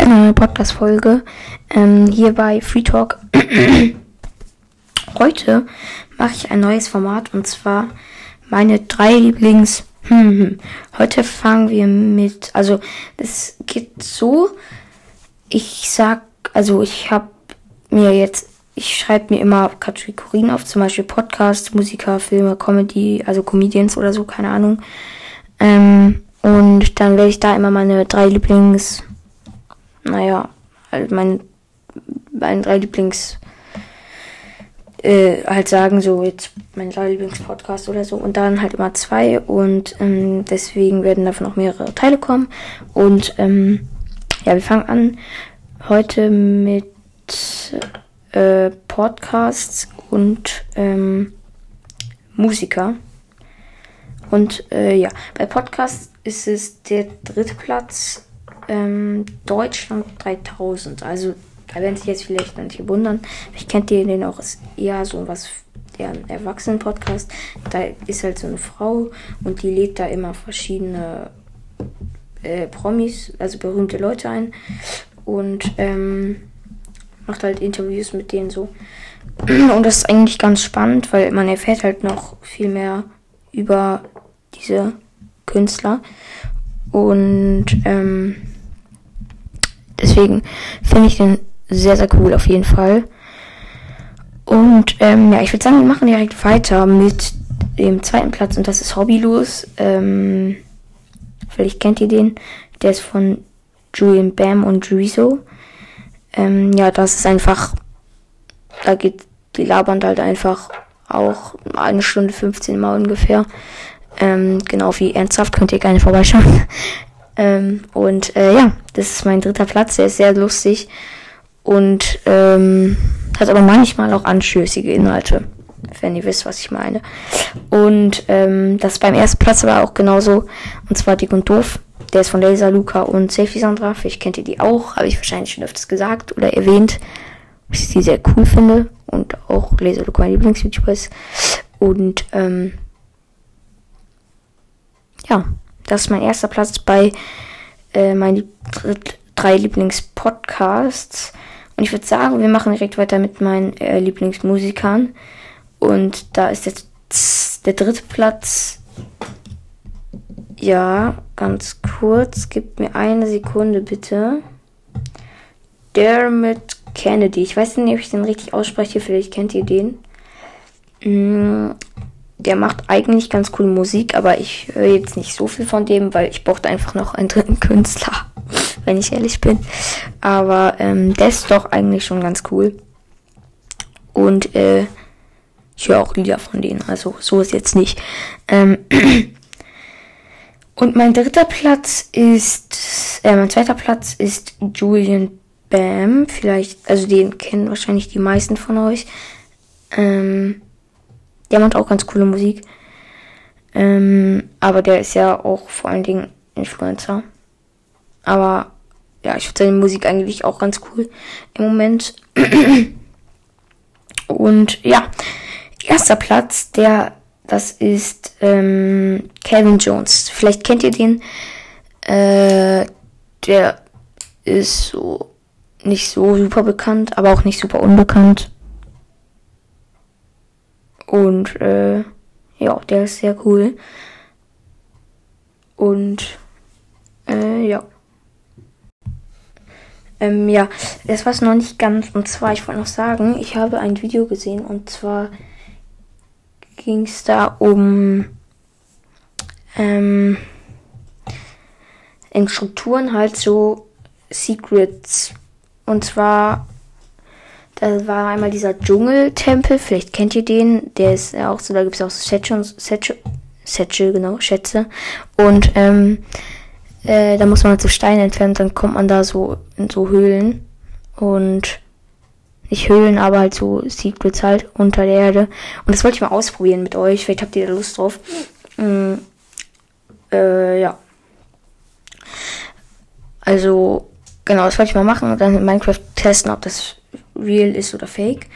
eine neue Podcast-Folge ähm, hier bei Free Talk. Heute mache ich ein neues Format und zwar meine drei Lieblings. Heute fangen wir mit, also es geht so. Ich sag, also ich habe mir jetzt, ich schreibe mir immer Kategorien auf, zum Beispiel Podcast, Musiker, Filme, Comedy, also Comedians oder so, keine Ahnung. Ähm, und dann werde ich da immer meine drei Lieblings naja, halt mein, mein drei Lieblings, äh, halt sagen, so jetzt mein drei Lieblingspodcast oder so und dann halt immer zwei und ähm, deswegen werden davon auch mehrere Teile kommen und ähm, ja, wir fangen an heute mit äh, Podcasts und ähm, Musiker. Und äh, ja, bei Podcasts ist es der dritte Platz ähm, Deutschland 3000. Also da werden sich jetzt vielleicht nicht wundern. Ich kennt ihr den auch ist eher so was der Erwachsenen-Podcast. Da ist halt so eine Frau und die lädt da immer verschiedene äh, Promis, also berühmte Leute ein und ähm, macht halt Interviews mit denen so. Und das ist eigentlich ganz spannend, weil man erfährt halt noch viel mehr über diese Künstler. Und ähm, Deswegen finde ich den sehr, sehr cool auf jeden Fall. Und ähm, ja, ich würde sagen, wir machen direkt weiter mit dem zweiten Platz und das ist Hobbylos. Ähm, vielleicht kennt ihr den. Der ist von Julian Bam und Drizo. Ähm, ja, das ist einfach, da geht die labern halt einfach auch eine Stunde 15 mal ungefähr. Ähm, genau wie ernsthaft könnt ihr gerne vorbeischauen. Ähm, und äh, ja, das ist mein dritter Platz. Der ist sehr lustig und ähm, hat aber manchmal auch anstößige Inhalte, wenn ihr wisst, was ich meine. Und ähm, das beim ersten Platz aber auch genauso. Und zwar Dick und Doof. Der ist von Laser Luca und Safety Sandra. Vielleicht kennt ihr die auch, habe ich wahrscheinlich schon öfters gesagt oder erwähnt. Ich sie sehr cool finde und auch Laser Luca mein Lieblings-YouTuber ist. Und ähm, ja, das ist mein erster Platz bei äh, meinen drei Lieblingspodcasts. Und ich würde sagen, wir machen direkt weiter mit meinen äh, Lieblingsmusikern. Und da ist jetzt der dritte Platz. Ja, ganz kurz. Gib mir eine Sekunde bitte. Dermot Kennedy. Ich weiß nicht, ob ich den richtig ausspreche. Vielleicht kennt ihr den. Der macht eigentlich ganz coole Musik, aber ich höre jetzt nicht so viel von dem, weil ich brauchte einfach noch einen dritten Künstler, wenn ich ehrlich bin. Aber ähm, der ist doch eigentlich schon ganz cool. Und äh, ich höre auch Lieder von denen, also so ist jetzt nicht. Ähm, und mein dritter Platz ist, äh, mein zweiter Platz ist Julian Bam. Vielleicht, also den kennen wahrscheinlich die meisten von euch. Ähm, der macht auch ganz coole Musik. Ähm, aber der ist ja auch vor allen Dingen Influencer. Aber ja, ich finde seine Musik eigentlich auch ganz cool im Moment. Und ja, erster Platz, der, das ist ähm, Kevin Jones. Vielleicht kennt ihr den. Äh, der ist so nicht so super bekannt, aber auch nicht super unbekannt. Und äh, ja, der ist sehr cool. Und äh, ja. Ähm, ja, das war's noch nicht ganz. Und zwar, ich wollte noch sagen, ich habe ein Video gesehen und zwar ging es da um ähm, in Strukturen halt so Secrets. Und zwar da war einmal dieser Dschungeltempel, vielleicht kennt ihr den, der ist ja auch so, da gibt es auch so Schätze, Schätze, Schätze, genau, Schätze. Und ähm, äh, da muss man halt so Steine entfernen, dann kommt man da so in so Höhlen. Und nicht Höhlen, aber halt so Secrets halt unter der Erde. Und das wollte ich mal ausprobieren mit euch. Vielleicht habt ihr da Lust drauf. Mm, äh, ja. Also, genau, das wollte ich mal machen und dann in Minecraft testen, ob das real ist oder fake.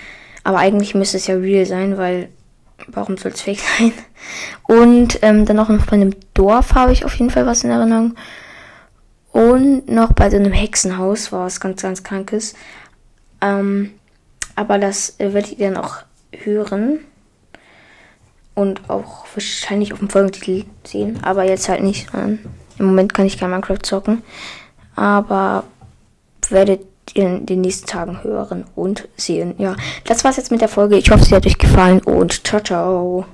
Aber eigentlich müsste es ja real sein, weil warum soll es fake sein? Und ähm, dann auch noch von dem Dorf habe ich auf jeden Fall was in Erinnerung. Und noch bei so einem Hexenhaus war was ganz, ganz Krankes. Ähm, aber das äh, werdet ihr dann auch hören. Und auch wahrscheinlich auf dem Folgentitel sehen. Aber jetzt halt nicht. Im Moment kann ich kein Minecraft zocken. Aber werdet in den nächsten Tagen hören und sehen. Ja, das war's jetzt mit der Folge. Ich hoffe, sie hat euch gefallen und ciao, ciao.